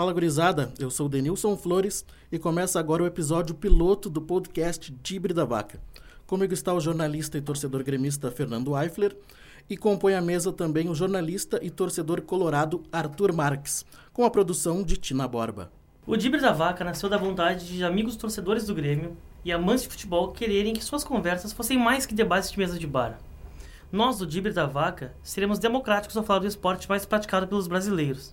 Fala gurizada, eu sou o Denilson Flores e começa agora o episódio piloto do podcast Dibre da Vaca. Comigo está o jornalista e torcedor gremista Fernando Eifler e compõe a mesa também o jornalista e torcedor colorado Arthur Marques, com a produção de Tina Borba. O Dibre da Vaca nasceu da vontade de amigos torcedores do Grêmio e amantes de futebol quererem que suas conversas fossem mais que debates de mesa de bar. Nós, do Dibre da Vaca, seremos democráticos ao falar do esporte mais praticado pelos brasileiros.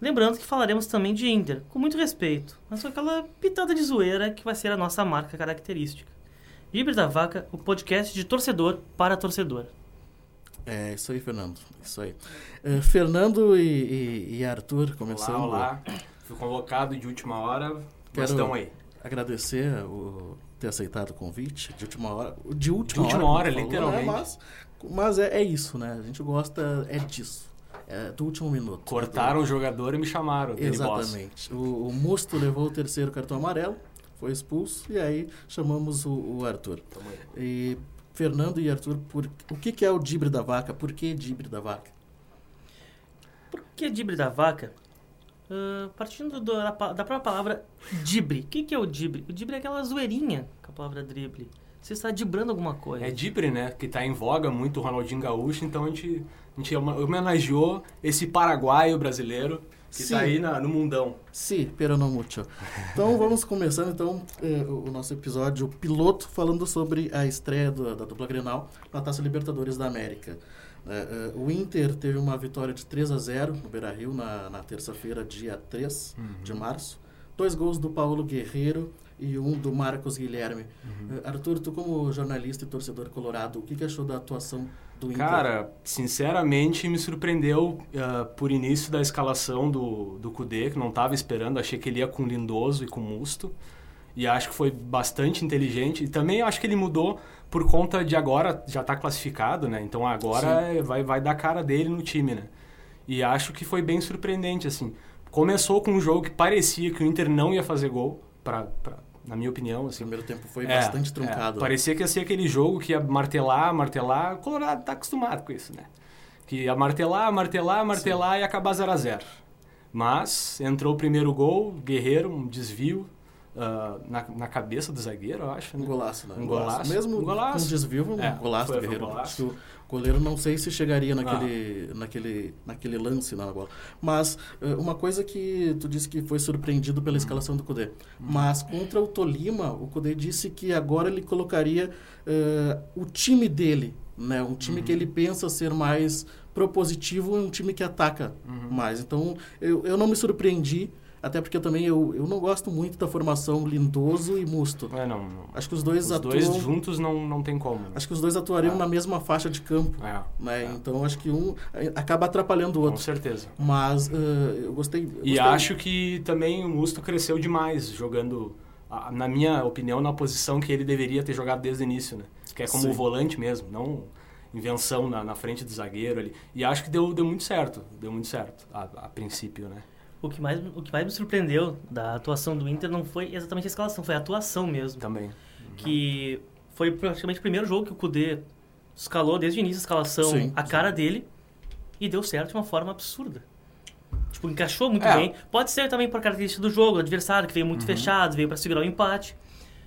Lembrando que falaremos também de Inter, com muito respeito, mas com aquela pitada de zoeira que vai ser a nossa marca característica. Dibre da Vaca, o podcast de torcedor para torcedor. É, isso aí, Fernando. Isso aí. Uh, Fernando e, e, e, Arthur, começando. Olá, olá. Fui convocado de última hora, Quero estão aí. agradecer o ter aceitado o convite de última hora. De última, de última hora, hora falou, literalmente. Né? Mas, mas é, é, isso, né? A gente gosta é disso. É do último minuto. Cortaram o jogador e me chamaram. Exatamente. O, o Musto levou o terceiro cartão amarelo, foi expulso, e aí chamamos o, o Arthur. E Fernando e Arthur, por, o que, que é o dibre da vaca? Por que dibre da vaca? Por que dibre da vaca? Uh, partindo do, da, da, própria palavra dibre. O que, que é o dibre? O dibre é aquela zoeirinha com a palavra drible. Você está dibrando alguma coisa. É dibre, né? Que está em voga muito o Ronaldinho Gaúcho, então a gente, a gente homenageou esse paraguaio brasileiro que está aí na, no mundão. Sim, sí, pero não muito. Então vamos começando então eh, o nosso episódio piloto falando sobre a estreia do, da dupla Grenal na Taça Libertadores da América. Uh, uh, o Inter teve uma vitória de 3 a 0 no Beira-Rio na, na terça-feira, dia 3 uhum. de março. Dois gols do Paulo Guerreiro e um do Marcos Guilherme. Uhum. Uh, Arthur, tu como jornalista e torcedor colorado, o que, que achou da atuação do Inter? Cara, sinceramente me surpreendeu por início da escalação do, do Cudê, que não estava esperando. Achei que ele ia com Lindoso e com Musto. E acho que foi bastante inteligente. E também acho que ele mudou por conta de agora já estar tá classificado, né? Então agora vai, vai dar cara dele no time, né? E acho que foi bem surpreendente, assim. Começou com um jogo que parecia que o Inter não ia fazer gol, pra, pra na minha opinião. Assim. O primeiro tempo foi é, bastante truncado. É, parecia que ia ser aquele jogo que ia martelar, martelar. O Colorado tá acostumado com isso, né? Que ia martelar, martelar, martelar Sim. e acabar 0 a 0 Mas entrou o primeiro gol, Guerreiro, um desvio, uh, na, na cabeça do zagueiro, eu acho. Né? Um golaço, né? Um golaço. Mesmo um golaço. com desvio, um é, golaço do Guerreiro. Um golaço. O goleiro não sei se chegaria naquele, ah. naquele, naquele lance na bola. Mas uh, uma coisa que tu disse que foi surpreendido pela escalação do Cudê. Hum. Mas contra o Tolima, o Cudê disse que agora ele colocaria uh, o time dele, né? Um time que uhum. ele pensa ser mais propositivo e um time que ataca uhum. mais. Então, eu, eu não me surpreendi até porque também eu, eu não gosto muito da formação Lindoso e Musto. É, não, não. Acho que os dois os atuam... dois juntos não, não tem como. Né? Acho que os dois atuariam é. na mesma faixa de campo. É. Né? É. Então acho que um acaba atrapalhando o outro. Com certeza. Mas uh, eu, gostei, eu E gostei. acho que também o Musto cresceu demais jogando, na minha opinião, na posição que ele deveria ter jogado desde o início, né? Que é como Sim. o volante mesmo, não invenção na, na frente do zagueiro ali. E acho que deu, deu muito certo, deu muito certo a, a princípio, né? O que mais o que mais me surpreendeu da atuação do Inter não foi exatamente a escalação, foi a atuação mesmo. Também. Uhum. Que foi praticamente o primeiro jogo que o Kudê escalou desde o início da escalação sim, a cara sim. dele e deu certo de uma forma absurda. Tipo, encaixou muito é. bem. Pode ser também por característica do jogo, do adversário, que veio muito uhum. fechado, veio para segurar o empate.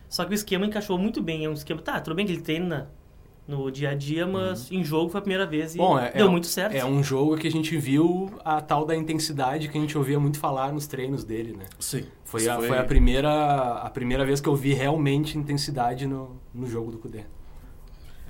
Só que o esquema encaixou muito bem. É um esquema. Tá, tudo bem que ele treina no dia a dia, mas uhum. em jogo foi a primeira vez e Bom, é, deu é, muito certo. É um jogo que a gente viu a tal da intensidade que a gente ouvia muito falar nos treinos dele, né? Sim. Foi, a, foi... foi a, primeira, a primeira vez que eu vi realmente intensidade no, no jogo do Cudê.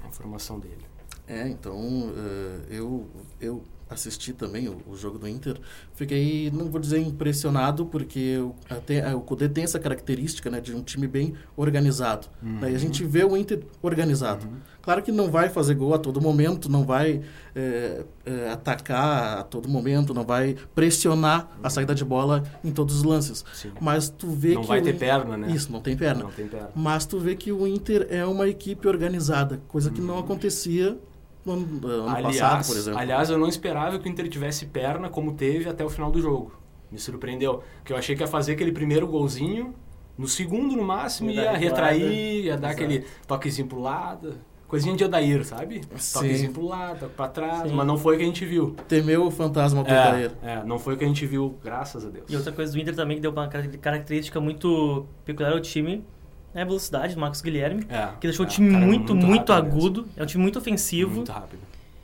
A formação dele. É, então uh, eu, eu assisti também o, o, jogo do Inter, fiquei, não vou dizer impressionado, porque o, até, o Cudê tem essa característica né, de um time bem organizado. Uhum. Né, e a gente vê o Inter organizado. Uhum. Claro que não vai fazer gol a todo momento, não vai é, é, atacar a todo momento, não vai pressionar uhum. a saída de bola em todos os lances. Sim. Mas tu vê não que... Não vai ter perna, né? Isso, não tem perna. Não tem perna. Mas tu vê que o Inter é uma equipe organizada, coisa que não uhum. acontecia no ano, ano aliás, passado, por exemplo. Aliás, eu não esperava que o Inter tivesse perna como teve até o final do jogo. Me surpreendeu. Porque eu achei que ia fazer aquele primeiro golzinho, no segundo no máximo ia, ia retrair, ia dar Exato. aquele toquezinho pro lado. coisinha de Odair, sabe? Sim. Toquezinho pro lado, toque pra trás, Sim. mas não foi o que a gente viu. Temeu o fantasma do É, Odair. é, não foi o que a gente viu, graças a Deus. E outra coisa do Inter também que deu uma car- característica muito peculiar ao time é a velocidade do Marcos Guilherme. É, Que deixou é, o time cara, muito, muito, rápido mesmo. agudo. É um time muito ofensivo. Muito rápido.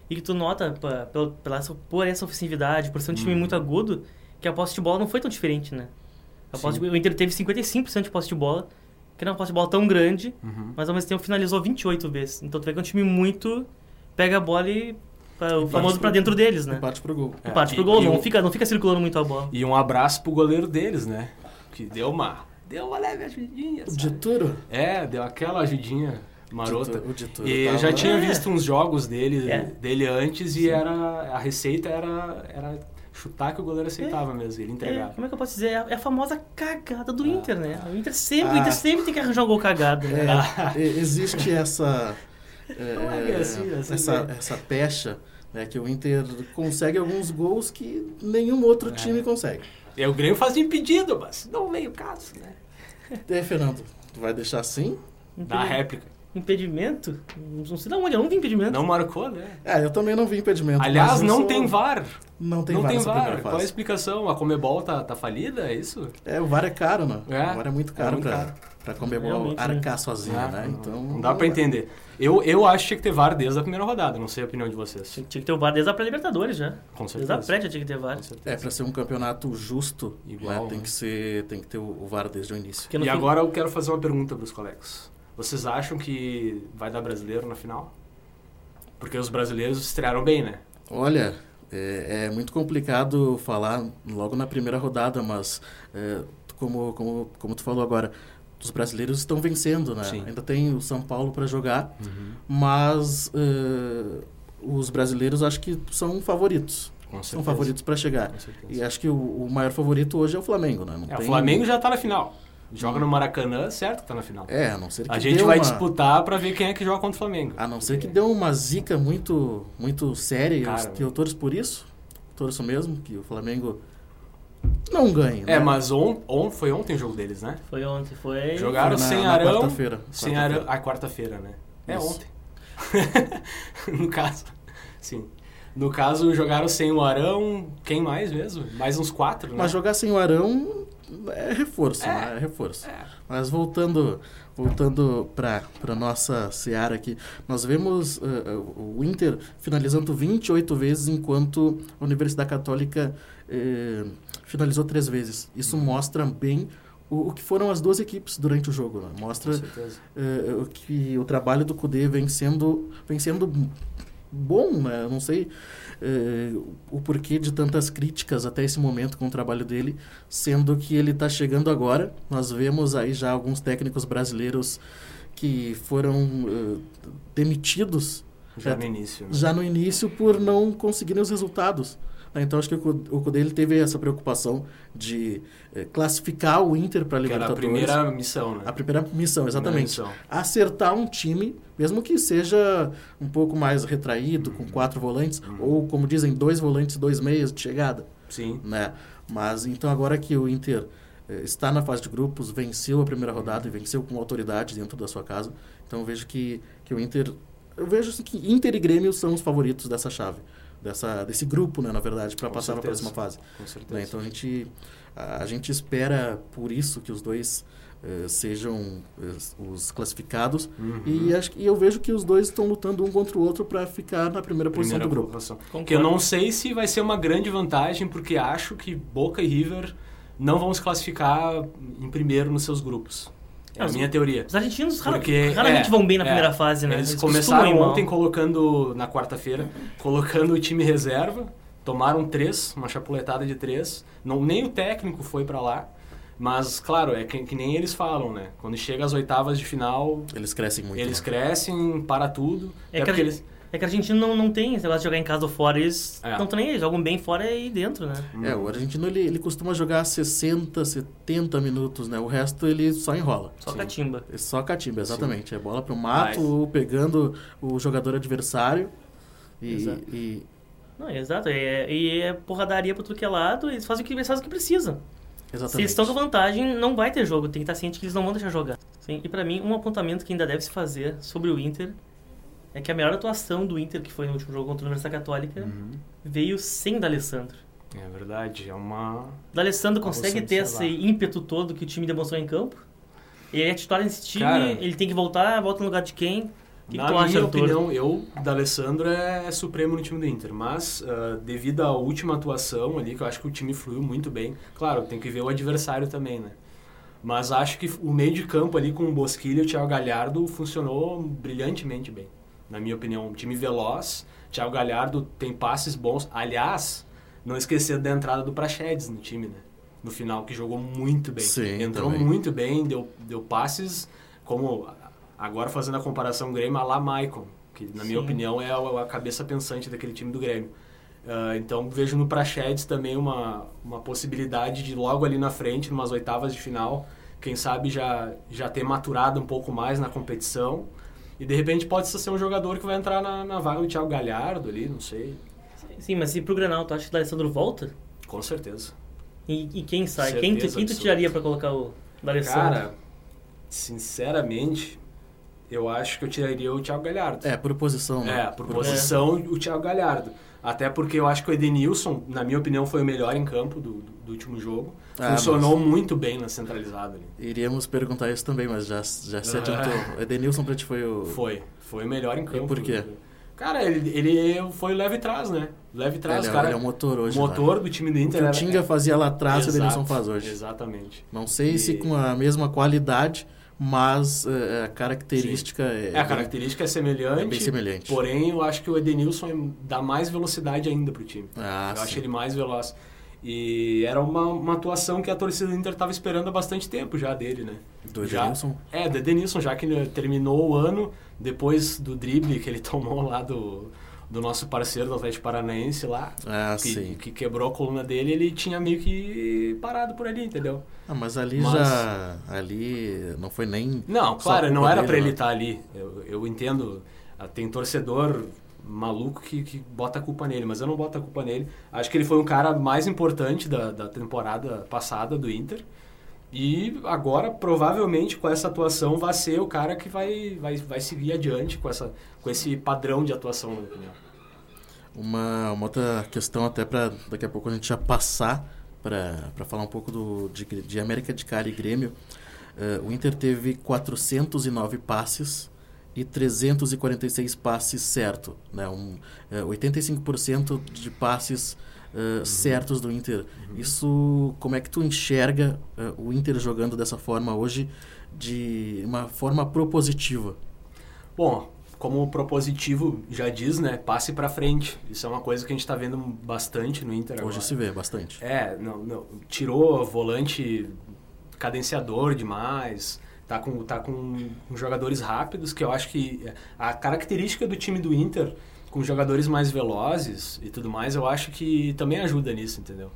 E que tu nota, pá, pela, pela por essa ofensividade, por ser um time Uhum. muito agudo, que a posse de bola não foi tão diferente, né? A posse de, o Inter teve 55% de posse de bola, que não é uma posse de bola tão grande, Uhum. mas ao mesmo tempo finalizou 28 vezes. Então tu vê que é um time muito. pega a bola e. o famoso pra dentro deles, né? Empate pro gol. É, Parte pro e- gol, e não, o- fica, não fica circulando muito a bola. E um abraço pro goleiro deles, né? Que deu uma. Deu uma leve ajudinha. O sabe? Dituro? É, deu aquela ajudinha marota. O Dituro E eu já tinha É. visto uns jogos dele, É. dele antes e era a receita era, era chutar que o goleiro aceitava mesmo, ele É, entregava. como é que eu posso dizer? É a, é a famosa cagada do Ah. Inter, né? O Inter sempre, o Ah. Inter sempre tem que arranjar um gol cagado, né? É, existe essa. é, é assim, assim essa, essa pecha né, que o Inter consegue alguns gols que nenhum outro É. time consegue. E o Grêmio fazia impedido, mas não veio o caso, né? E aí, Fernando, tu vai deixar assim? Na réplica. Impedimento? Não sei de onde, eu não vi impedimento. Não marcou, né? Ah, eu também não vi impedimento. Aliás, não sou- tem VAR. Não tem não VAR tem VAR. Qual é a explicação? A Comebol tá, tá falida, é isso? É, o VAR é caro, né? É, o VAR é muito é caro muito pra, caro. Pra Comebol Realmente, né? arcar sozinha, Ah, né? não- Então, Não dá pra entender. Eu, eu acho que tinha que ter VAR desde a primeira rodada, não sei a opinião de vocês. Tinha, tinha que ter o VAR desde a pré-Libertadores já. Com Desde a certeza. pré já tinha que ter VAR. Certeza. É, pra ser um campeonato justo, Igual, né, tem, né? que ser, tem que ter o VAR desde o início. E fim- agora eu quero fazer uma pergunta pros colegas. Vocês acham que vai dar brasileiro na final? Porque os brasileiros estrearam bem, né? Olha, é, é muito complicado falar logo na primeira rodada, mas é, como, como, como tu falou agora, os brasileiros estão vencendo, né? Sim. Ainda tem o São Paulo para jogar, mas é, os brasileiros acho que são favoritos. Com São favoritos para chegar. E acho que o, o maior favorito hoje é o Flamengo, né? É, o tem- Flamengo já tá na final. Joga no Maracanã, certo que tá na final. É, a não ser que A gente dê vai uma- disputar pra ver quem é que joga contra o Flamengo. A não ser que deu uma zica muito, muito séria, e eu- Cara, que eu torço por isso. Torço mesmo, que o Flamengo não ganhe. É, né? mas on, on, foi ontem o jogo deles, né? Foi ontem, foi. Jogaram Foi na- sem Arão. quarta-feira. Sem Quarta-feira. Arão. Ah, quarta-feira, né? É Isso. ontem. no caso. Sim. No caso, jogaram sem o Arão. Quem mais mesmo? Mais uns quatro, né? Mas jogar sem o Arão é reforço, É. né? É reforço. É. Mas voltando, voltando para a nossa seara aqui, nós vemos eh, o Inter finalizando 28 vezes, enquanto a Universidade Católica eh, finalizou três vezes. Isso Uhum. mostra bem o, o que foram as duas equipes durante o jogo. Né? Mostra o que o trabalho do Cudê vem sendo, vem sendo bom, né? Eu não sei eh, o porquê de tantas críticas até esse momento com o trabalho dele, sendo que ele está chegando agora. Nós vemos aí já alguns técnicos brasileiros que foram eh, demitidos Já É, no início. Né? já no início por não conseguirem os resultados. Né? Então acho que o Cu- o Cudê ele teve essa preocupação de eh, classificar o Inter para a Que era a Libertadores. primeira missão, né? A primeira missão, exatamente. Primeira missão. Acertar um time, mesmo que seja um pouco mais retraído, Uhum. com quatro volantes, ou como dizem, dois volantes, dois meias de chegada, Sim. né? Mas então agora que o Inter eh, está na fase de grupos, venceu a primeira rodada e venceu com autoridade dentro da sua casa, então eu vejo que, que o Inter... Eu vejo assim, que Inter e Grêmio são os favoritos dessa chave, dessa, desse grupo, né, na verdade, para passar para a próxima fase. Com certeza. Né? Então a gente, a, a gente espera por isso que os dois eh, sejam eh, os classificados. Uhum. E, acho, e eu vejo que os dois estão lutando um contra o outro para ficar na primeira posição Primeira do grupo. Concordo. Que eu não sei se vai ser uma grande vantagem, porque acho que Boca e River não vão se classificar em primeiro nos seus grupos. É a minha teoria. Os argentinos Porque, raramente é, vão bem na é, primeira fase, né? Eles costumam começaram ontem colocando, na quarta-feira, colocando o time reserva, tomaram três, uma chapuletada de três, não, nem o técnico foi pra lá, mas, claro, é que, que nem eles falam, né? Quando chega às oitavas de final, Eles crescem muito. eles né? crescem, para tudo, É é, que porque a- eles... É que a Argentina não, não tem esse negócio de jogar em casa ou fora, eles É. não estão nem aí, jogam bem fora e dentro, né? É, o argentino ele, ele costuma jogar 60, 70 minutos, né? O resto ele só enrola. Só Sim. catimba. É só catimba, exatamente. É bola pro mato, ou pegando o jogador adversário. E, Exato. e- Não, exato. É, e é porradaria pra tudo que é lado, eles fazem o que, eles fazem o que precisam. Se exatamente. eles estão com vantagem, não vai ter jogo. Tem que estar ciente que eles não vão deixar jogar. Sim, E pra mim, um apontamento que ainda deve se fazer sobre o Inter é que a melhor atuação do Inter, que foi no último jogo contra a Universidade Católica, Uhum. veio sem D'Alessandro. É verdade, é uma... D'Alessandro consegue ter esse ímpeto todo que o time demonstrou em campo? Ele é titular nesse time, Cara- ele tem que voltar, volta no lugar de quem? Que, que Na acha, minha opinião, eu, D'Alessandro é, é supremo no time do Inter, mas ah, devido à última atuação ali, que eu acho que o time fluiu muito bem, claro, tem que ver o adversário também, né? Mas acho que o meio de campo ali com o Bosquilha e o Thiago Galhardo funcionou brilhantemente bem, na minha opinião. Um time veloz, Thiago Galhardo tem passes bons. Aliás, não esquecer da entrada do Praxedes no time, né? No final, que jogou muito bem. Sim, Entrou também. muito bem, deu, deu passes como agora fazendo a comparação Grêmio a lá Maicon, que na minha Sim. opinião é a, a cabeça pensante daquele time do Grêmio. Ah, então vejo no Praxedes também uma, uma possibilidade de logo ali na frente, numas oitavas de final, quem sabe já, já ter maturado um pouco mais na competição. E de repente pode ser um jogador que vai entrar na, na vaga do Thiago Galhardo ali, não sei. Sim, mas e pro Granal, tu acha que o D'Alessandro volta? Com certeza. E, e quem sai? Quem, tu- Certeza quem tu tiraria pra colocar o D'Alessandro? Cara, sinceramente, eu acho que eu tiraria o Thiago Galhardo. É, por posição, né? É, por posição, o Thiago Galhardo. Até porque eu acho que o Edenilson, na minha opinião, foi o melhor em campo do, do, do último jogo. Ah, Funcionou muito bem na centralizada ali. Iríamos perguntar isso também, mas já, já se adiantou. Edenilson pra ti foi o... Foi. Foi o melhor em campo. por quê? Cara, ele, ele foi leve trás, né? Leve trás, ele, é- cara. ele é o motor hoje. motor do time do? O Inter. que o era- Tinga fazia lá atrás, o Edenilson faz hoje. Exatamente. Não sei E- se com a mesma qualidade, mas é, a característica é, É, a característica é semelhante. é bem semelhante. Porém, eu acho que o Edenilson é- dá mais velocidade ainda pro time. Ah, eu acho sim. ele mais veloz. E era uma, uma atuação que a torcida do Inter estava esperando há bastante tempo já dele, né? Do Já- Edenilson? É, do Edenilson, já que ele terminou o ano depois do drible que ele tomou lá do, do nosso parceiro do Atlético Paranaense lá, Ah, que, que quebrou a coluna dele, ele tinha meio que parado por ali, entendeu? Ah, mas ali Mas- já... Ali não foi nem... Não, claro, não era dele, pra ele né? estar ali. Eu, eu entendo, ah, tem torcedor maluco que, que bota a culpa nele, mas eu não boto a culpa nele. Acho que ele foi um cara mais importante da, da temporada passada do Inter. E agora, provavelmente, com essa atuação, vai ser o cara que vai, vai, vai seguir adiante com, essa, com esse padrão de atuação, na minha opinião. Uma, uma outra questão até para daqui a pouco a gente já passar para falar um pouco do, de, de América de Cali e Grêmio. Eh, o Inter teve 409 passes e 346 passes certo, né? Um, eh, 85% de passes eh, certos do Inter. Isso, como é que tu enxerga eh, o Inter jogando dessa forma hoje, de uma forma propositiva? Bom, como o propositivo já diz, né? Passe pra frente. Isso é uma coisa que a gente tá vendo bastante no Inter agora. Hoje se vê bastante. É, não, não, tirou volante cadenciador demais, tá com, tá com jogadores rápidos, que eu acho que a característica do time do Inter, com jogadores mais velozes e tudo mais, eu acho que também ajuda nisso, entendeu?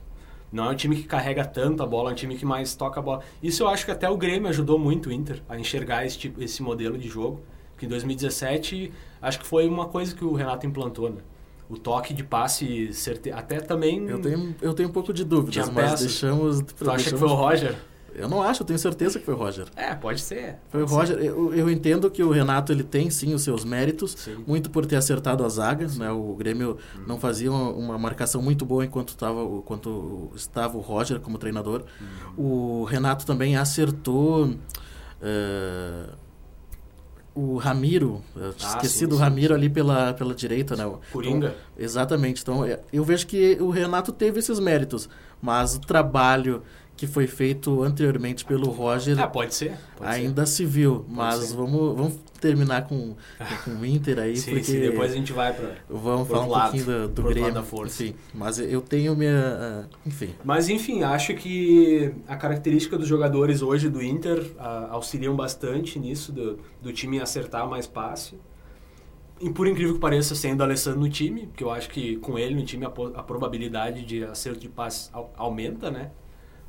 Não é um time que carrega tanto a bola, é um time que mais toca a bola. Isso eu acho que até o Grêmio ajudou muito o Inter a enxergar esse, tipo, esse modelo de jogo. Que em 2017, acho que foi uma coisa que o Renato implantou, né? O toque de passe certeiro. Até também. Eu tenho, eu tenho um pouco de dúvidas, mas peças. deixamos. Tu acha que deixamos- foi o Roger? Eu não acho, eu tenho certeza que foi o Roger. É, pode ser. Foi o pode ser. Roger. Eu, eu entendo que o Renato ele tem sim os seus méritos, Sim. muito por ter acertado a zaga. Né? O Grêmio não fazia uma, uma marcação muito boa enquanto, tava, o- enquanto estava o Roger como treinador. O Renato também acertou. eh, o Ramiro, eu Ah, esqueci sim, do sim, Ramiro ali pela, pela direita, né? Coringa. Então, exatamente. Então, eu vejo que o Renato teve esses méritos, mas o trabalho que foi feito anteriormente pelo Roger Ah, pode ser. Pode ainda se viu. Mas ser. vamos, vamos terminar com, com o Inter aí, ser. Sim, porque sim, depois a gente vai pra. vamos falar um lado, pouquinho do, do Grêmio. da força. Enfim, mas eu tenho minha... ah, Enfim, Mas enfim, acho que a característica dos jogadores hoje do Inter ah, auxiliam bastante nisso, do, do time acertar mais passe. E por incrível que pareça, sendo o Alessandro no time, porque eu acho que com ele no time a, a probabilidade de acerto de passe au- aumenta, né?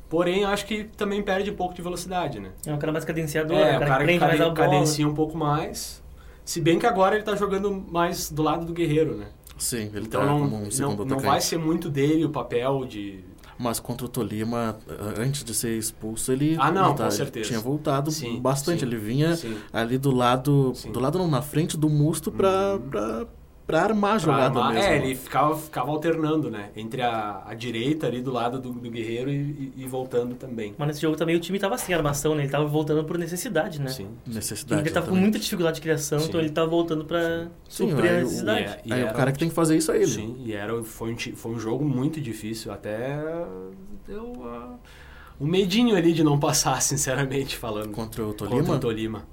Porém, acho que também perde um pouco de velocidade, né? É um cara mais cadenciador, É, um o cara, cara que que mais caden- bola. cadencia um pouco mais. Se bem que agora ele tá jogando mais do lado do Guerreiro, né? sim, ele Então tá não, como um não, segundo não atacante. vai ser muito dele o papel de Mas contra o Tolima, antes de ser expulso, ele, Ah, não, ele tá- com certeza. tinha voltado Sim, bastante. sim, ele vinha sim. ali do lado, Sim. do lado não, na frente do Musto pra, pra, pra armar a jogada armar- mesmo. É, ele ficava, ficava alternando, né? Entre a, a direita ali do lado do, do Guerreiro e, e- e voltando também. Mas nesse jogo também o time tava sem armação, né? Ele tava voltando por necessidade, né? Sim. Necessidade. Ele tava com muita dificuldade de criação, Sim. então ele tava voltando pra Sim, suprir aí a o- necessidade. E é- e Aí era o cara que tem que fazer isso é ele. Sim, e era, foi, um, foi um jogo muito difícil. Até deu um medinho ali de não passar, sinceramente falando. Contra o Tolima? Contra o Tolima.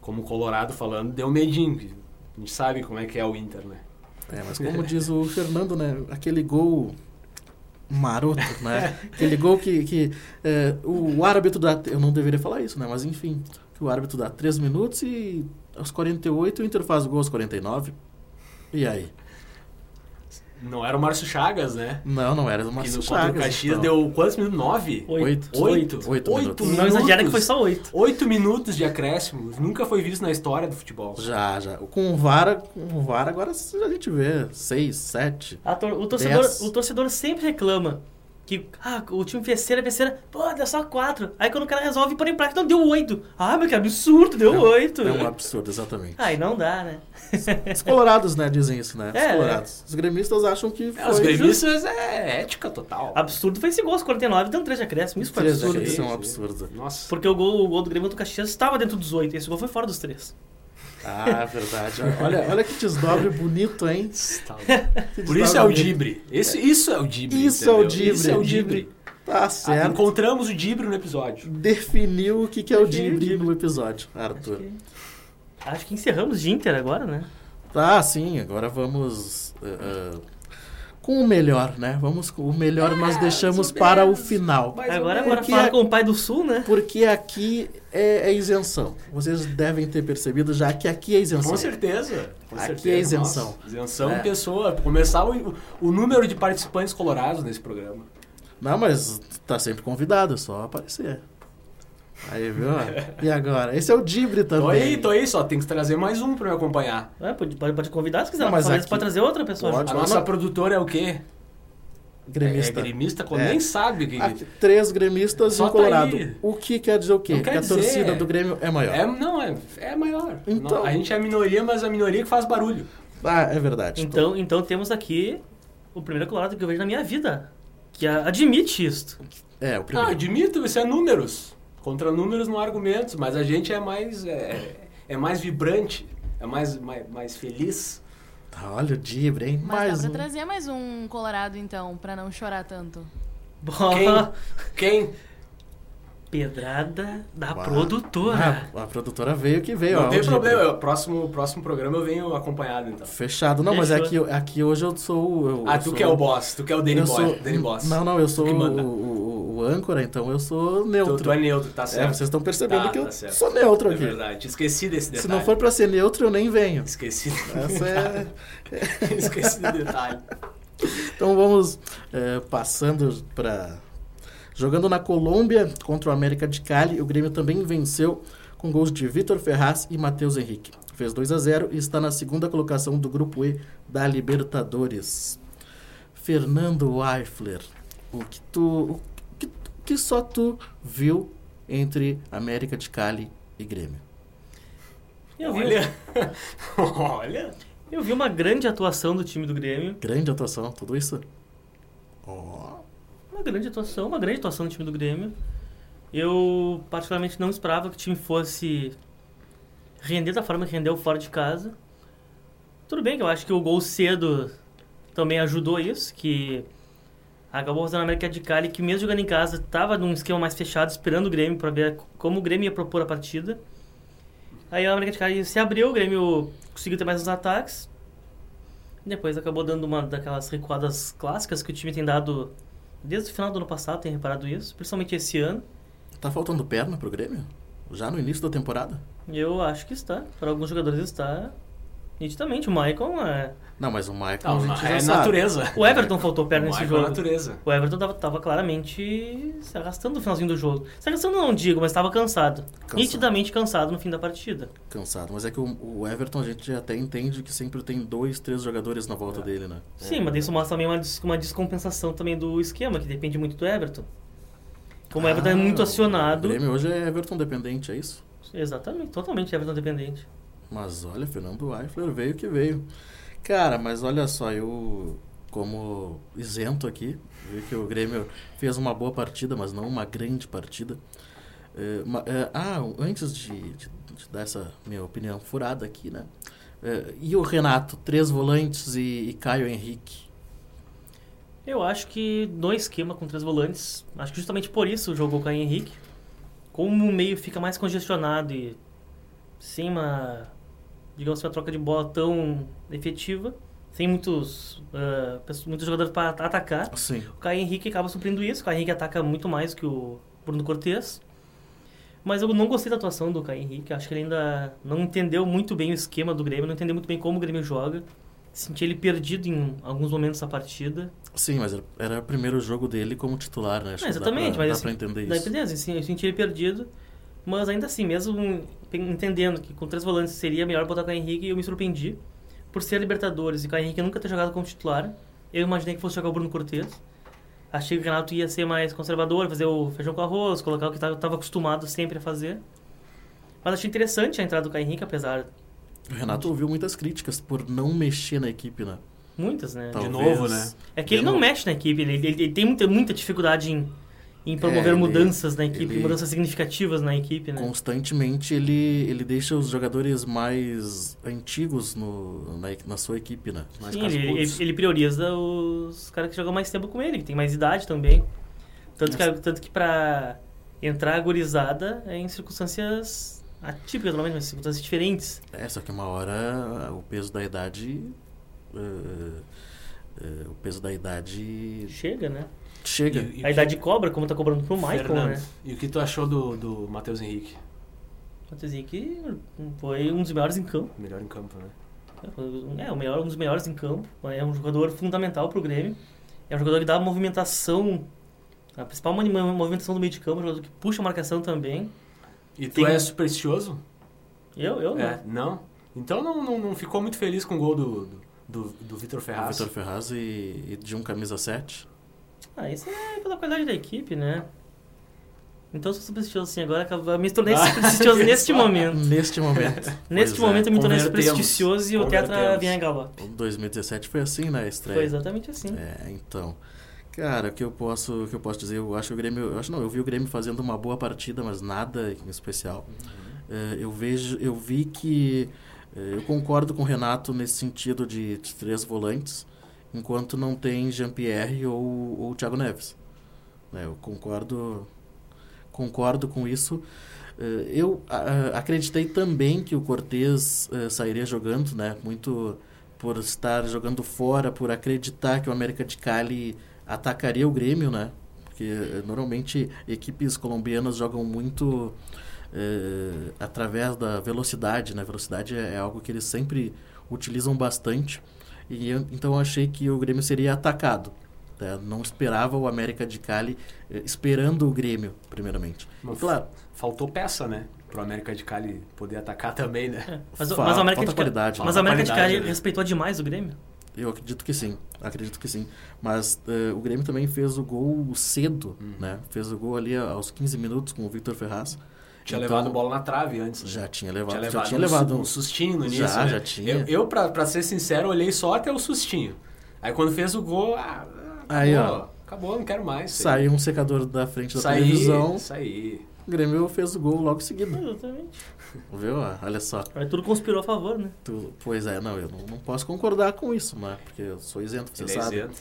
Como Colorado falando, deu medinho. A gente sabe como é que é o Inter, né? É, mas como diz o Fernando, né? Aquele gol maroto, né? Aquele gol que, que é, o árbitro dá... Eu não deveria falar isso, né? Mas enfim, que o árbitro dá 3 minutos e aos 48 o Inter faz o gol aos 49. E aí? Não era o Márcio Chagas, né? Não, não era o Que Márcio no contra o Chagas. Caxias então. deu quantos minutos? Nove? Oito. Oito? Oito minutos. Não exagera que foi só oito. Oito minutos de acréscimo. Nunca foi visto na história do futebol. Já, já. Com o VAR, com o VAR agora a gente vê 6, 7. A tor- o, torcedor, Dez. o torcedor sempre reclama que ah, o time fez cera, fez cera, pô, deu só quatro. Aí quando o cara resolve pôr em prática, não, deu oito. Ah, meu, que absurdo, deu oito. É um absurdo, exatamente. Aí não dá, né? Os colorados, né, dizem isso, né? Os É, colorados. Os gremistas acham que foi É, os justo. gremistas é ética total. Absurdo foi esse gol, aos 49, dando três de acréscimo. Isso foi absurdo. Sim, é um absurdo. Nossa. Porque o gol, o gol do Grêmio do Caxias estava dentro dos oito. Esse gol foi fora dos três. Ah, verdade. Olha, olha que desdobre bonito, hein? Tá Que Por isso é o. Dibre. Esse, isso é o Dibre. Isso é o entendeu? Dibre. Isso é o Dibre. Tá Ah, certo. encontramos o Dibre no episódio. Definiu o que, que é o o Dibre no episódio, Arthur. Acho que encerramos de Inter agora, né? Tá, sim, agora vamos eh, eh, com o melhor, né? Vamos com o melhor nós É, deixamos mais ou para o final. Agora agora fala é- com o pai do Sul, né? Porque aqui é, é isenção. Vocês devem ter percebido já que aqui é isenção. Com certeza. Com Aqui certeza. é isenção. Nossa, isenção, É. pessoa. Começar o, o número de participantes colorados nesse programa. Não, mas tá sempre convidado, é só aparecer. Aí, viu? E agora? Esse é o Dibre também. Tô aí, tô aí, só tem que trazer mais um pra me acompanhar. É, pode, pode, pode convidar se quiser, Não, mas talvez aqui- pode trazer outra pessoa. Pode. A nossa não. produtora é o quê? Gremista. É, gremista, quando É. nem sabe que. Três gremistas e Só um tá colorado. aí. o que quer dizer o quê? Não Que quer a dizer. torcida do Grêmio é maior. É, não, é, é maior. Então- a gente é a minoria, mas a minoria que faz barulho. Ah, é verdade. Então, então temos aqui o primeiro colorado que eu vejo na minha vida. Que admite isto. É, o Ah, primeiro. admito, isso é números. Contra números não há argumentos, mas a gente é mais, é, é mais vibrante, é mais, mais, mais feliz. Ah, Olha o Dibre, hein? Mas Mais dá um. pra trazer mais um colorado, então, pra não chorar tanto. Boa. Quem? Pedrada da produtora. Ah, a produtora veio que veio. não ó, tem problema, eu- próximo, próximo programa eu venho acompanhado, então. Fechado. Não, mas Fechou. aqui, aqui hoje eu sou. Eu, Ah, eu tu sou- que é o boss, tu que é o Danny eu Boy, sou, Danny Boss. Não, não, eu sou o, o, o âncora, então eu sou Tu, neutro. tu é neutro, tá É, certo. vocês estão percebendo Tá, que eu tá certo. sou neutro É aqui. verdade, esqueci desse detalhe. Se não for pra ser neutro, eu nem venho. Esqueci. Essa é... esqueci do detalhe. Então vamos é, passando para jogando na Colômbia contra o América de Cali. O Grêmio também venceu com gols de Vitor Ferraz e Matheus Henrique. Fez 2 a 0 e está na segunda colocação do grupo E da Libertadores. Fernando Weifler, o que tu o que, o que só tu viu entre América de Cali e Grêmio? Eu vi, Olha, olha. eu vi uma grande atuação do time do Grêmio. Grande atuação, tudo isso. Ó, Uma grande atuação, uma grande atuação do time do Grêmio. Eu particularmente não esperava que o time fosse render da forma que rendeu fora de casa. Tudo bem que eu acho que o gol cedo também ajudou isso, que acabou fazendo a América de Cali, que mesmo jogando em casa, estava num esquema mais fechado, esperando o Grêmio para ver como o Grêmio ia propor a partida. Aí a América de Cali se abriu, o Grêmio conseguiu ter mais uns ataques. Depois acabou dando uma daquelas recuadas clássicas que o time tem dado desde o final do ano passado, tem reparado isso, principalmente esse ano. tá faltando perna pro Grêmio? Já no início da temporada? Eu acho que está. Para alguns jogadores está. Nitidamente, o Maicon é... Não, mas o Michael Não, a gente já é sabe. natureza. O Everton faltou perna O nesse Michael é jogo. natureza. O Everton tava, tava claramente se arrastando no finalzinho do jogo. Se arrastando não digo, mas estava cansado. Cansado. Nitidamente cansado no fim da partida. Cansado. Mas é que o, o Everton a gente até entende que sempre tem dois, três jogadores na volta É. dele, né? Sim, mas isso mostra também uma, uma descompensação também do esquema, que depende muito do Everton. Como o Everton é Ah, muito O acionado. Grêmio hoje é Everton dependente, é isso? Exatamente, totalmente Everton dependente. Mas olha, Fernando Eifler veio que veio. Cara, mas olha só, eu, como isento aqui, vi que o Grêmio fez uma boa partida, mas não uma grande partida. É, ma- é, ah, antes de, de- de dar essa minha opinião furada aqui, né? É, e o Renato, três volantes e, e Caio Henrique. Eu acho que no esquema com três volantes, acho que justamente por isso jogou o Henrique. Como o meio fica mais congestionado e sem uma, digamos, uma troca de bola tão efetiva, sem muitos, pessoas- muitos jogadores para atacar, Sim. o Caio Henrique acaba suprindo isso. O Caio Henrique ataca muito mais que o Bruno Cortes. Mas eu não gostei da atuação do Caio Henrique. Acho que ele ainda não entendeu muito bem o esquema do Grêmio, não entendeu muito bem como o Grêmio joga. Senti ele perdido em alguns momentos da partida. Sim, mas era, o primeiro jogo dele como titular, né? Acho É, que dá exatamente, pra- mas dá assim, pra entender isso. beleza, assim, eu senti ele perdido. Mas ainda assim, mesmo entendendo que com três volantes seria melhor botar o Caio Henrique, eu me surpreendi. Por ser Libertadores e o Caio Henrique nunca ter jogado como titular, eu imaginei que fosse jogar o Bruno Cortes. Achei que o Renato ia ser mais conservador, fazer o feijão com arroz, colocar o que estava acostumado sempre a fazer. Mas achei interessante a entrada do Caio Henrique, apesar O Renato ouviu muitas críticas por não mexer na equipe, né? muitas, né? Talvez- novo, né? É que ele de não novo. mexe na equipe, ele, ele- ele tem muita, muita dificuldade em, em promover É, ele- mudanças na equipe, ele- mudanças significativas na equipe, né? Constantemente ele, ele deixa os jogadores mais antigos no, na, na sua equipe, né? Mais Sim, ele, ele, ele prioriza os caras que jogam mais tempo com ele, que tem mais idade também. Tanto que, tanto que pra entrar agorizada é em circunstâncias atípicas, normalmente, mas circunstâncias diferentes. É, só que uma hora o peso da idade. eh, eh, o peso da idade Chega, né? Chega. E- e A idade cobra, como tá cobrando pro Michael, Fernando, né? E o que tu achou do, do Matheus Henrique? Pode dizer que foi um dos melhores em campo. Melhor em campo, né? É, o melhor, um dos melhores em campo. É um jogador fundamental pro Grêmio. É um jogador que dá movimentação, a principal movimentação do meio de campo, um jogador que puxa a marcação também. E tu Tem- é supersticioso? Eu, eu É, não. não? Então não, não, não ficou muito feliz com o gol do, do, do, do Vitor Ferraz. Vitor Ferraz e, e de um camisa 7. Ah, isso é pela qualidade da equipe, né? Então eu sou supersticioso assim agora, eu me tornei Ah, supersticioso neste momento. Neste momento. Neste Pois é. momento eu me tornei supersticioso e o tetra Convertemos. vem a galope. O 2017 foi assim, né? A estreia. Foi exatamente assim. É, então. Cara, o que eu posso, o que eu posso dizer, eu acho que o Grêmio, eu acho não, eu vi o Grêmio fazendo uma boa partida, mas nada em especial. É, eu vejo, eu vi que é, eu concordo com o Renato nesse sentido de, de três volantes, enquanto não tem Jean-Pierre ou, ou Thiago Neves. Né, eu concordo concordo com isso. Eh, Eu acreditei também que o Cortez eh, sairia jogando, né? Muito por estar jogando fora, por acreditar que o América de Cali atacaria o Grêmio, né? Porque eh, normalmente equipes colombianas jogam muito eh, através da velocidade, né? Velocidade é, é algo que eles sempre utilizam bastante. E eu- então eu achei que o Grêmio seria atacado. né? Não esperava o América de Cali eh, esperando o Grêmio, primeiramente. E Mas claro, Faltou peça, né? Pro América de Cali poder atacar também, né? É, Mas, o- Fa- mas o América falta de Cali, qualidade, mas né? o América de Cali né? respeitou demais o Grêmio. Eu acredito que sim, acredito que sim. Mas eh, o Grêmio também fez o gol cedo, Uhum. né? Fez o gol ali aos 15 minutos com o Victor Ferraz. Tinha Então, levado bola na trave antes. né? Já tinha levado, Tinha já levado, tinha um, levado um sustinho no início. Já, né? já tinha. Eu, eu pra, pra ser sincero, olhei só até o sustinho. Aí quando fez o gol, ah, Aí, acabou, ó. acabou, não quero mais. Saiu um secador da frente da Saí, televisão. saí. O Grêmio fez o gol logo em seguida. Exatamente. Viu? Ah, Olha só. Aí tudo conspirou a favor, né? Tu- pois é, não, eu não, não posso concordar com isso, né? Porque eu sou isento, você Ele é sabe. isento.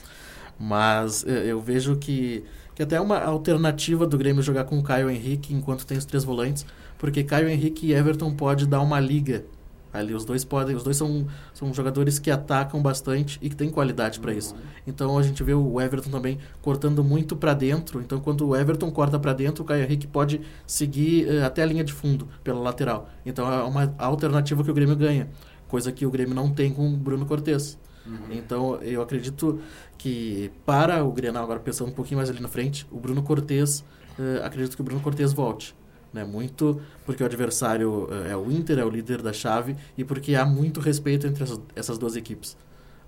Mas eh, eu vejo que, que até é uma alternativa do Grêmio jogar com o Caio Henrique enquanto tem os três volantes, porque Caio Henrique e Everton pode dar uma liga. Ali os dois podem, os dois são, são jogadores que atacam bastante e que têm qualidade para isso. Então a gente vê o Everton também cortando muito para dentro. Então quando o Everton corta para dentro, o Caio Henrique pode seguir eh, até a linha de fundo pela lateral. Então é uma alternativa que o Grêmio ganha. coisa que o Grêmio não tem com o Bruno Cortes. Uhum. Então, eu acredito que para o Grenal, agora pensando um pouquinho mais ali na frente, o Bruno Cortes, eh, acredito que o Bruno Cortes volte. Né? Muito porque o adversário eh, é o Inter, é o líder da chave, e porque há muito respeito entre essas, essas duas equipes.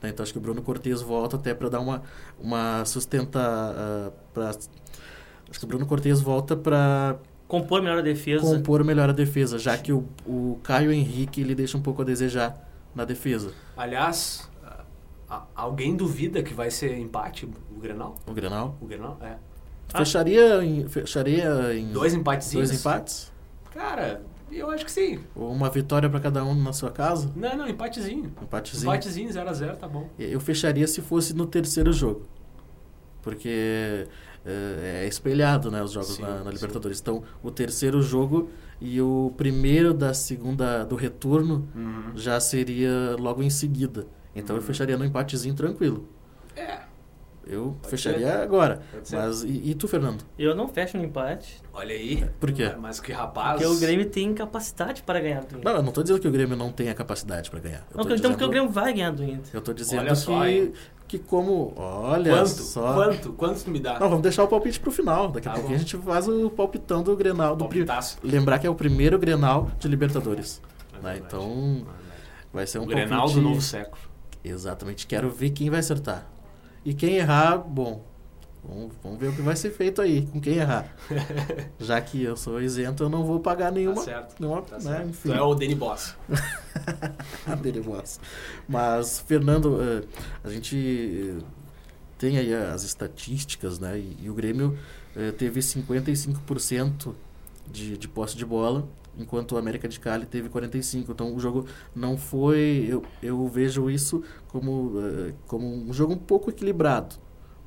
Né? Então, acho que o Bruno Cortes volta até para dar uma, uma sustenta... ah, pra, acho que o Bruno Cortes volta para Compor melhor a defesa. compor melhor a defesa, já que o, o Caio Henrique ele deixa um pouco a desejar na defesa. Aliás, a- a- alguém duvida que vai ser empate o Grenal? O Grenal. O Grenal, é. Ah. Fecharia em, fecharia em Dois empatezinhos? dois empates? Cara, eu acho que sim. Ou uma vitória para cada um na sua casa? Não, não, empatezinho. Empatezinho. Empatezinho, 0x0, tá bom. Eu fecharia se fosse no terceiro jogo. Porque é, é espelhado, né, os jogos Sim, na, na sim. Libertadores. Então, o terceiro jogo e o primeiro da segunda do retorno Uhum. já seria logo em seguida. Então, eu fecharia no empatezinho tranquilo. É, Eu Pode fecharia ser. agora. Mas e, e tu, Fernando? Eu não fecho no empate, olha aí. Por quê? Mas que rapaz. porque o Grêmio tem capacidade para ganhar do Inter. Não, eu não tô dizendo que o Grêmio não tenha capacidade para ganhar. Eu Não, tô então porque dizendo- o Grêmio vai ganhar do Inter. Eu tô dizendo Olha só, que, hein? que como... Olha Quanto? só... Quanto? Quanto tu me dá? Não, vamos deixar o palpite pro final. Daqui a Tá pouquinho bom. a gente faz o palpitão do Grenal. Do pri-. Lembrar que é o primeiro Grenal de Libertadores. É né? Então, É vai ser um o Grenal palpite... do novo século. Exatamente. Quero ver quem vai acertar. E quem errar, bom... Vamos, vamos ver o que vai ser feito aí com quem errar. Já que eu sou isento, eu não vou pagar nenhuma... Tá certo. nenhuma Tá né? certo. Enfim. Tu é o Danny Boss. dele voz. Mas, Fernando, eh, a gente eh, tem aí as estatísticas, né? E, e o Grêmio eh, teve 55% de, de posse de bola, enquanto o América de Cali teve 45%. Então, o jogo não foi... Eu, eu vejo isso como, eh, como um jogo um pouco equilibrado.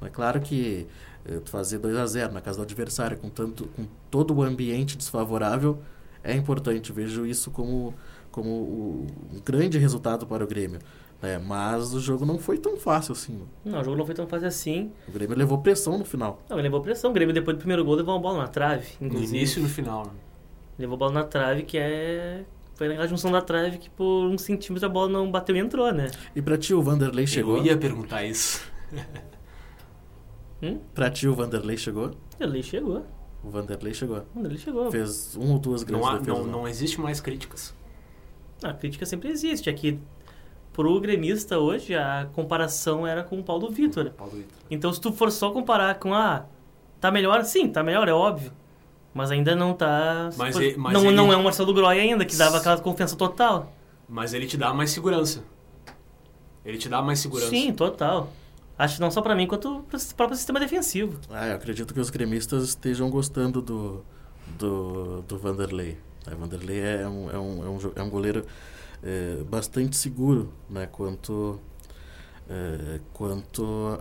É claro que eh, fazer 2 a 0 na casa do adversário com, tanto, com todo o ambiente desfavorável é importante. Vejo isso como, como um grande resultado para o Grêmio. né? Mas o jogo não foi tão fácil assim. Não, o jogo não foi tão fácil assim. O Grêmio levou pressão no final. Não, ele levou pressão. O Grêmio, depois do primeiro gol, levou uma bola na trave. No Inclusive. início e no final. né? Levou a bola na trave, que é. Foi naquela junção da trave que por um centímetro a bola não bateu e entrou, né? E pra ti o Vanderlei chegou? Eu ia perguntar isso. Hum? Pra ti o Vanderlei chegou? Ele chegou. O Vanderlei chegou. Ele chegou. Fez uma ou duas grandes Não, há- defesas. não, né? não existe mais críticas. A crítica sempre existe. Aqui, pro gremista hoje, a comparação era com o Paulo Vitor. Paulo Vitor. Então, se tu for só comparar com, ah, tá melhor? Sim, tá melhor, é óbvio. Mas ainda não tá... Mas ele- mas não, ele- não é o Marcelo Groy ainda, que dava aquela confiança total. Mas ele te dá mais segurança. Ele te dá mais segurança. Sim, total. Acho que não só pra mim, quanto pro próprio sistema defensivo. Ah, eu acredito que os gremistas estejam gostando do, do, do Vanderlei. O Vanderlei é um, é um, é um, é um goleiro é, bastante seguro, né? Quanto, é, quanto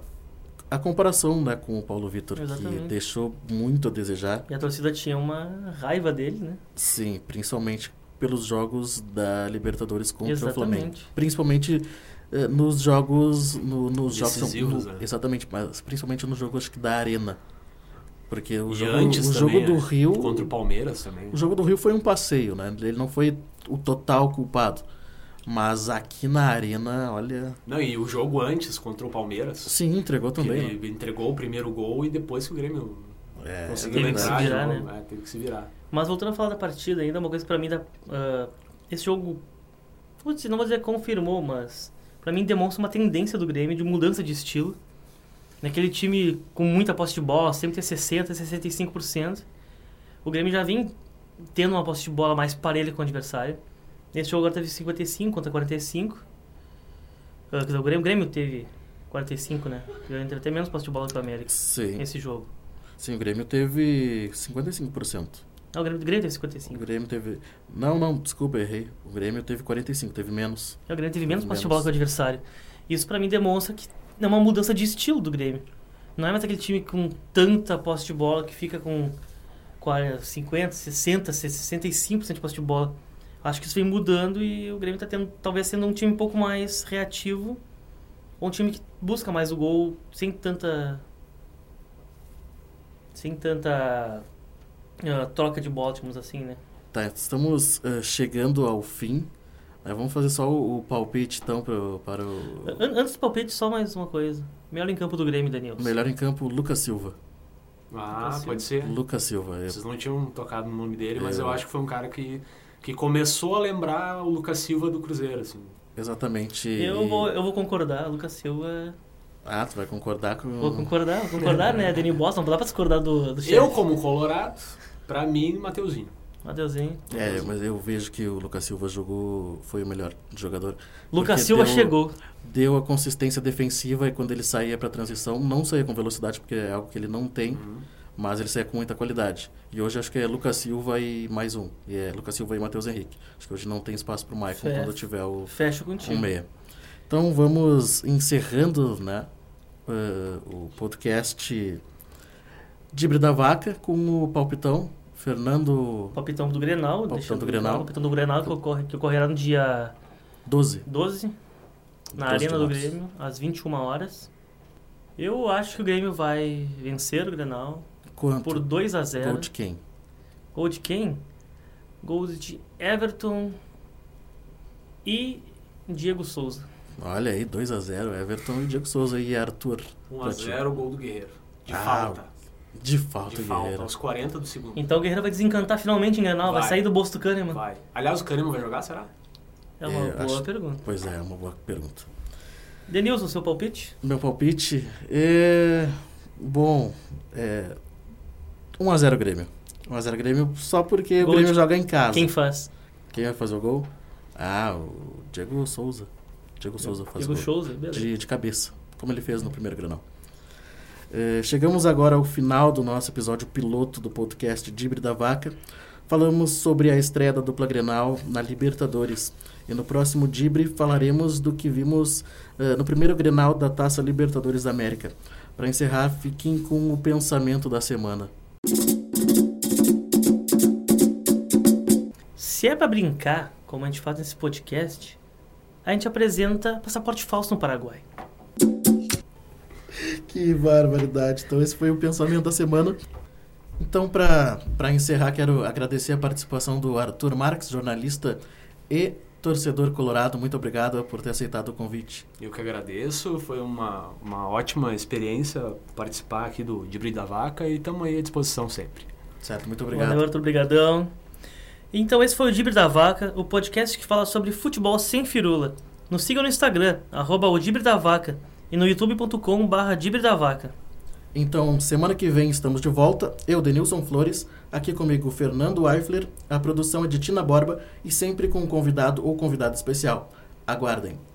a comparação né, com o Paulo Vitor, que Exatamente. deixou muito a desejar. E a torcida tinha uma raiva dele, né? Sim, principalmente pelos jogos da Libertadores contra o Flamengo. Exatamente. Principalmente eh, nos jogos. No, nos jogos no- né? Exatamente, mas principalmente no jogo acho que da Arena. Porque o E jogo, antes o também, jogo do né? Rio. Contra o Palmeiras também. O jogo do Rio foi um passeio, né? Ele não foi o total culpado. Mas aqui na Arena, olha. Não, e o jogo antes contra o Palmeiras. Sim, entregou também. né? ele entregou o primeiro gol e depois que o Grêmio É, conseguiu teve que se virar, né? é, teve que se virar. Mas voltando a falar da partida ainda, uma coisa que pra mim, dá, ah, esse jogo, dizer- não vou dizer confirmou, mas pra mim demonstra uma tendência do Grêmio de mudança de estilo. Naquele time com muita posse de bola, sempre ter 60%, 65%. O Grêmio já vem tendo uma posse de bola mais parelha com o adversário. Nesse jogo agora teve 55 contra 45. Ah, quer dizer, o Grêmio, o Grêmio teve 45, né? O Grêmio teve até menos posse de bola que o América Sim, nesse jogo. sim, o Grêmio teve 55%. Não, o Grêmio, o Grêmio teve O 55. Grêmio teve. Não, não, desculpa, errei. O Grêmio teve 45, teve menos. O Grêmio teve menos Menos. posse de bola que o adversário. Isso pra mim demonstra que é uma mudança de estilo do Grêmio. Não é mais aquele time com tanta posse de bola que fica com 40, 50, 60, 65% de posse de bola. Acho que isso vem mudando e o Grêmio tá tendo, talvez sendo um time um pouco mais reativo. Ou um time que busca mais o gol sem tanta. Sem tanta. ah, troca de bola, digamos assim, né? Tá, estamos eh, chegando ao fim É, vamos fazer só o, o palpite, então, pro, para o... An- Antes do palpite, só mais uma coisa. Melhor em campo do Grêmio, Daniel. Melhor em campo, Lucas Silva. Ah, Lucas pode ser. Lucas Silva. é. Vocês não tinham tocado no nome dele, mas Eu- eu acho que foi um cara que, que começou a lembrar o Lucas Silva do Cruzeiro, assim. Exatamente. Eu vou, eu vou concordar, Lucas Silva. Ah, tu vai concordar com... Vou concordar, vou concordar, né? Danny Boston, não dá pra discordar do, do chefe. Eu, como colorado, pra mim, Mateuzinho. Adeusinho. É, mas eu vejo que o Lucas Silva jogou, foi o melhor jogador. Lucas Silva deu- chegou. Deu a consistência defensiva e quando ele saía para transição, não saía com velocidade, porque é algo que ele não tem, Uhum. Mas ele saía com muita qualidade. E hoje acho que é Lucas Silva e mais um. E é Lucas Silva e Matheus Henrique. Acho que hoje não tem espaço para o Maicon Certo. quando tiver o, Fecho o contigo. meia. Então vamos encerrando né, eh, o podcast Dibre da Vaca com o palpitão. Fernando Palpitão do Grenal. Palpitão do Grenal. Palpitão do Grenal que, ocorre, que ocorrerá no dia 12. 12, na 12 Arena do. Grêmio, às 21 horas. Eu acho que o Grêmio vai vencer o Grenal Quanto? por 2 a 0 Gol de quem? Gol de quem? Gols de Everton e Diego Souza. Olha aí, 2x0. Everton e Diego Souza e Arthur. 1x0 o gol do Guerreiro. De Ah, falta. De falta, De falta, Guerreiro. aos 40 do segundo. Então o Guerreiro vai desencantar finalmente em Grenal, vai, Vai. sair do bolso do Kahneman. Vai. Aliás, o Kahneman vai jogar, será? É uma É, boa acho- pergunta. Pois é, é uma boa pergunta. Denilson, seu palpite? Meu palpite é. Bom, é. 1x0 Grêmio. 1x0 Grêmio só porque Gol o Grêmio de- joga em casa. Quem faz? Quem vai fazer o gol? Ah, o Diego Souza. Diego Souza faz Diego o gol. Souza, beleza. De, de cabeça, como ele fez no primeiro granal. É, chegamos agora ao final do nosso episódio piloto do podcast Dibre da Vaca. Falamos sobre a estreia da dupla Grenal na Libertadores. E no próximo Dibre falaremos do que vimos eh, no primeiro Grenal da Taça Libertadores da América. Para encerrar, fiquem com o pensamento da semana. Se é pra brincar, como a gente faz nesse podcast, a gente apresenta passaporte falso no Paraguai. Que barbaridade. Então, esse foi o pensamento da semana. Então, para encerrar, quero agradecer a participação do Arthur Marques, jornalista e torcedor colorado. Muito obrigado por ter aceitado o convite. Eu que agradeço, foi uma, uma ótima experiência participar aqui do Dibre da Vaca e estamos aí à disposição sempre. Certo, muito obrigado. Valeu, Arthur, brigadão. Então esse foi o Dibre da Vaca, o podcast que fala sobre futebol sem firula. Nos siga no Instagram, arroba o Dibre da Vaca, e no youtube.com barra Dibre da Vaca. Então, semana que vem estamos de volta. Eu, Denilson Flores, aqui comigo Fernando Eifler, a produção é de Tina Borba e sempre com um convidado ou convidada especial. Aguardem.